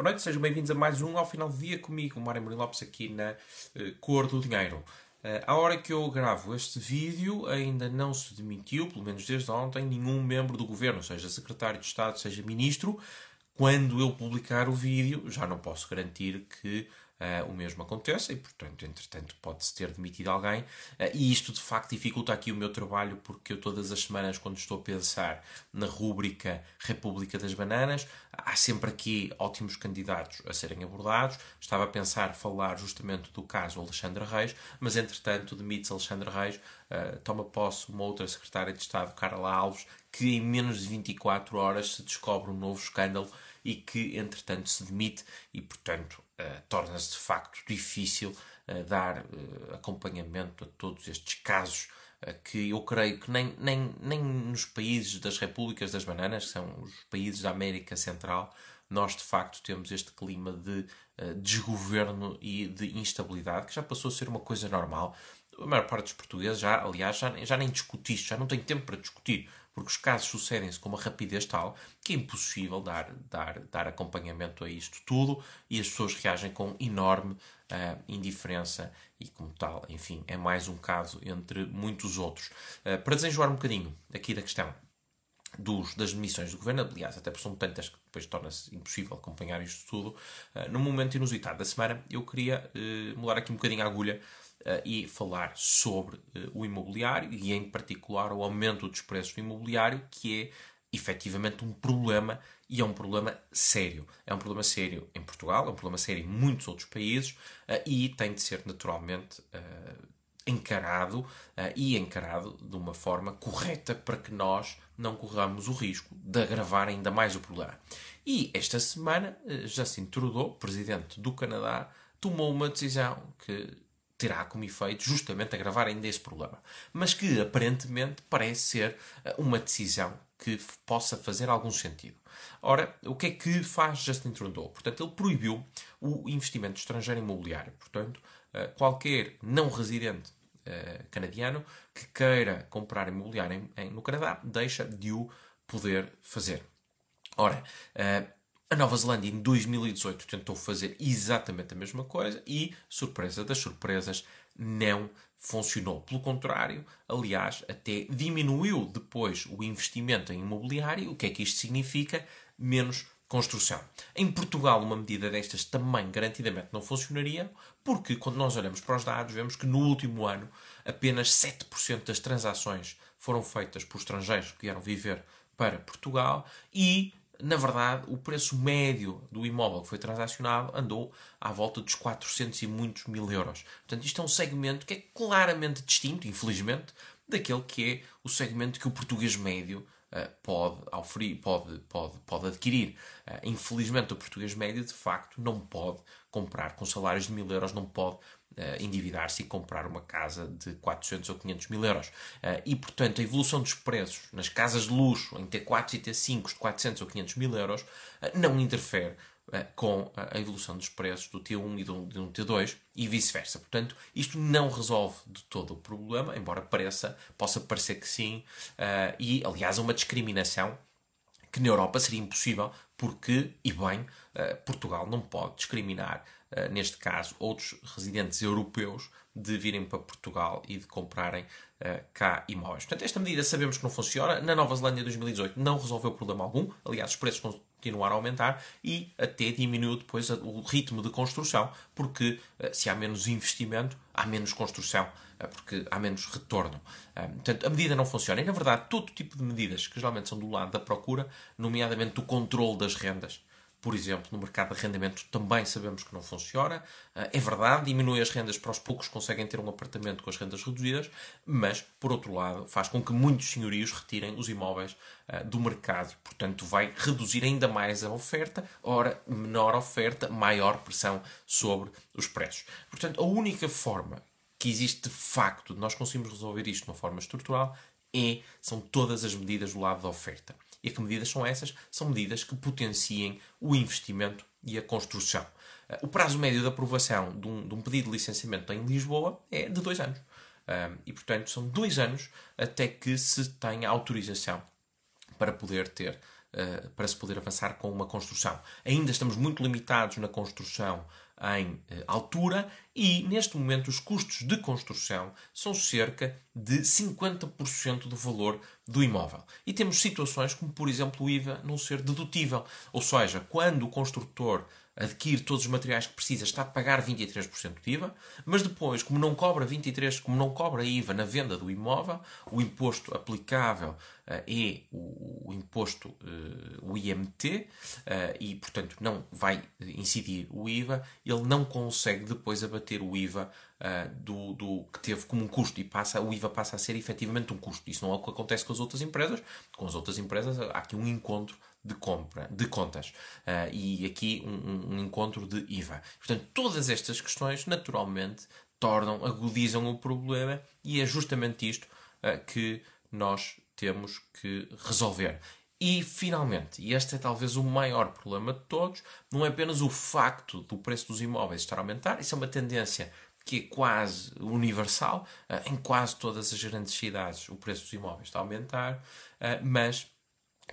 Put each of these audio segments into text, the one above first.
Boa noite, sejam bem-vindos a mais um Ao Final do Dia comigo, Mário Murilo Lopes, aqui na uh, Cor do Dinheiro. Uh, hora que eu gravo este vídeo, ainda não se demitiu, pelo menos desde ontem, nenhum membro do governo, seja secretário de Estado, seja ministro. Quando eu publicar o vídeo, já não posso garantir que o mesmo aconteça e, portanto, entretanto, pode-se ter demitido alguém. Uh, e isto, de facto, dificulta aqui o meu trabalho, porque eu, todas as semanas, quando estou a pensar na rúbrica República das Bananas, há sempre aqui ótimos candidatos a serem abordados. Estava a pensar falar justamente do caso Alexandre Reis, mas, entretanto, demite-se Alexandre Reis, uh, toma posse uma outra secretária de Estado, Carla Alves, que em menos de 24 horas se descobre um novo escândalo e que, entretanto, se demite e, portanto, uh, torna-se de facto difícil uh, dar uh, acompanhamento a todos estes casos que eu creio que nem, nem, nem nos países das Repúblicas das Bananas, que são os países da América Central, nós de facto temos este clima de desgoverno e de instabilidade que já passou a ser uma coisa normal. A maior parte dos portugueses já, aliás, já, já nem discute isto, já não tem tempo para discutir porque os casos sucedem-se com uma rapidez tal que é impossível dar, dar, dar acompanhamento a isto tudo e as pessoas reagem com enorme uh, indiferença e, como tal, enfim, é mais um caso entre muitos outros. Uh, para desenjoar um bocadinho aqui da questão dos, das demissões do governo, aliás, até porque são tantas que depois torna-se impossível acompanhar isto tudo, uh, num momento inusitado da semana, eu queria mudar aqui um bocadinho a agulha uh, e falar sobre uh, o imobiliário e, em particular, o aumento dos preços do imobiliário, que é efetivamente um problema e é um problema sério. É um problema sério em Portugal, é um problema sério em muitos outros países uh, e tem de ser naturalmente encarado e encarado de uma forma correta para que nós não corramos o risco de agravar ainda mais o problema. E esta semana, Justin Trudeau, presidente do Canadá, tomou uma decisão que terá como efeito justamente agravar ainda esse problema. Mas que aparentemente parece ser eh, uma decisão que possa fazer algum sentido. Ora, o que é que faz Justin Trudeau? Portanto, ele proibiu o investimento estrangeiro imobiliário. Portanto, eh, qualquer não residente eh, canadiano que queira comprar imobiliário no Canadá deixa de o poder fazer. Ora, a Nova Zelândia em 2018 tentou fazer exatamente a mesma coisa e, surpresa das surpresas, não funcionou. Pelo contrário, aliás, até diminuiu depois o investimento em imobiliário. O que é que isto significa? Menos construção. Em Portugal, uma medida destas também garantidamente não funcionaria, porque quando nós olhamos para os dados, vemos que no último ano apenas 7% das transações foram feitas por estrangeiros que vieram viver para Portugal e na verdade, o preço médio do imóvel que foi transacionado andou à volta dos 400 e muitos mil euros. Portanto, isto é um segmento que é claramente distinto, infelizmente, daquele que é o segmento que o português médio uh, pode, oferir, pode, pode, pode adquirir. Uh, infelizmente, o português médio, de facto, não pode comprar com salários de mil euros, não pode uh, endividar-se e comprar uma casa de 400 ou 500 mil euros. Uh, e, portanto, a evolução dos preços nas casas de luxo, em T4 e T5 de 400 ou 500 mil euros, uh, não interfere com a evolução dos preços do T1 e do, do T2 e vice-versa. Portanto, isto não resolve de todo o problema, embora pareça, possa parecer que sim, e aliás, uma discriminação que na Europa seria impossível, porque, e bem, Portugal não pode discriminar neste caso, outros residentes europeus de virem para Portugal e de comprarem uh, cá imóveis. Portanto, esta medida sabemos que não funciona. Na Nova Zelândia, 2018, não resolveu problema algum. Aliás, os preços continuaram a aumentar e até diminuiu depois o ritmo de construção, porque uh, se há menos investimento, há menos construção, uh, porque há menos retorno. portanto, a medida não funciona. E, na verdade, todo tipo de medidas que geralmente são do lado da procura, nomeadamente do controle das rendas, por exemplo, no mercado de arrendamento também sabemos que não funciona. Ah, é verdade, diminui as rendas para os poucos que conseguem ter um apartamento com as rendas reduzidas, mas, por outro lado, faz com que muitos senhorios retirem os imóveis ah, do mercado. Portanto, vai reduzir ainda mais a oferta. Ora, menor oferta, maior pressão sobre os preços. Portanto, a única forma que existe de facto de nós conseguirmos resolver isto de uma forma estrutural é, são todas as medidas do lado da oferta. E que medidas são essas? São medidas que potenciem o investimento e a construção. Eh, o prazo médio de aprovação de um, de um pedido de licenciamento em Lisboa é de dois anos. e, portanto, são dois anos até que se tenha autorização para poder ter uh, para se poder avançar com uma construção. Ainda estamos muito limitados na construção em uh, altura e, neste momento, os custos de construção são cerca de 50% do valor do imóvel. E temos situações como, por exemplo, o IVA não ser dedutível. Ou seja, quando o construtor adquire todos os materiais que precisa, está a pagar 23% de IVA, mas depois, como não cobra 23%, como não cobra IVA na venda do imóvel, o imposto aplicável uh, é o, o imposto, uh, o IMT, uh, eh, e portanto não vai incidir o IVA, ele não consegue depois abater o IVA do, do, que teve como um custo e passa, o IVA passa a ser efetivamente um custo. Isso não é o que acontece com as outras empresas. Com as outras empresas há aqui um encontro de compra, de contas. Uh, e aqui um, um, encontro de IVA. Portanto, todas estas questões, naturalmente, tornam, agudizam o problema e é justamente isto uh, que nós temos que resolver. E, finalmente, e este é talvez o maior problema de todos, não é apenas o facto do preço dos imóveis estar a aumentar, isso é uma tendência que é quase universal, uh, em quase todas as grandes cidades o preço dos imóveis está a aumentar, mas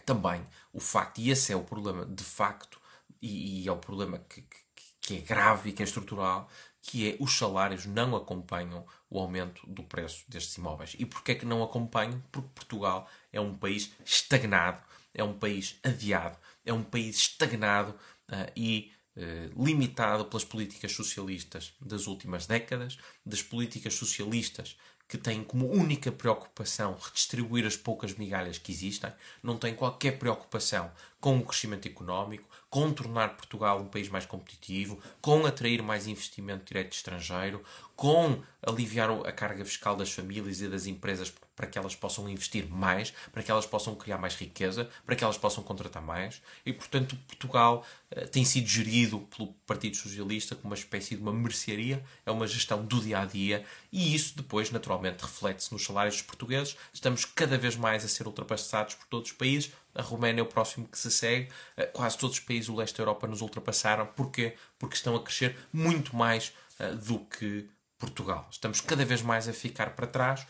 também o facto, e esse é o problema de facto, e, e é o problema que, que, que, é grave e que é estrutural, que é os salários não acompanham o aumento do preço destes imóveis. E porquê é que não acompanham? Porque Portugal é um país estagnado, é um país adiado, é um país estagnado uh, e uh, limitado pelas políticas socialistas das últimas décadas, das políticas socialistas que têm como única preocupação redistribuir as poucas migalhas que existem, não têm qualquer preocupação com o crescimento económico, com tornar Portugal um país mais competitivo, com atrair mais investimento direto estrangeiro, com aliviar a carga fiscal das famílias e das empresas para que elas possam investir mais, para que elas possam criar mais riqueza, para que elas possam contratar mais. E, portanto, Portugal uh, tem sido gerido pelo Partido Socialista como uma espécie de uma mercearia, é uma gestão do dia a dia, e isso depois, naturalmente, reflete-se nos salários dos portugueses. Estamos cada vez mais a ser ultrapassados por todos os países. A Roménia é o próximo que se segue. Uh, quase todos os países do leste da Europa nos ultrapassaram. Porquê? Porque estão a crescer muito mais uh, do que Portugal. Estamos cada vez mais a ficar para trás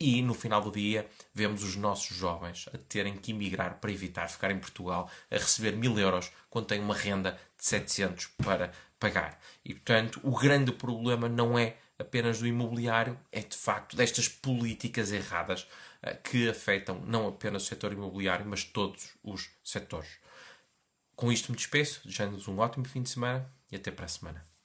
e no final do dia vemos os nossos jovens a terem que emigrar para evitar ficar em Portugal a receber mil euros quando têm uma renda de 700 para pagar. E portanto, o grande problema não é apenas do imobiliário, é de facto destas políticas erradas eh, que afetam não apenas o setor imobiliário, mas todos os setores. Com isto me despeço, desejando-vos um ótimo fim de semana e até para a semana.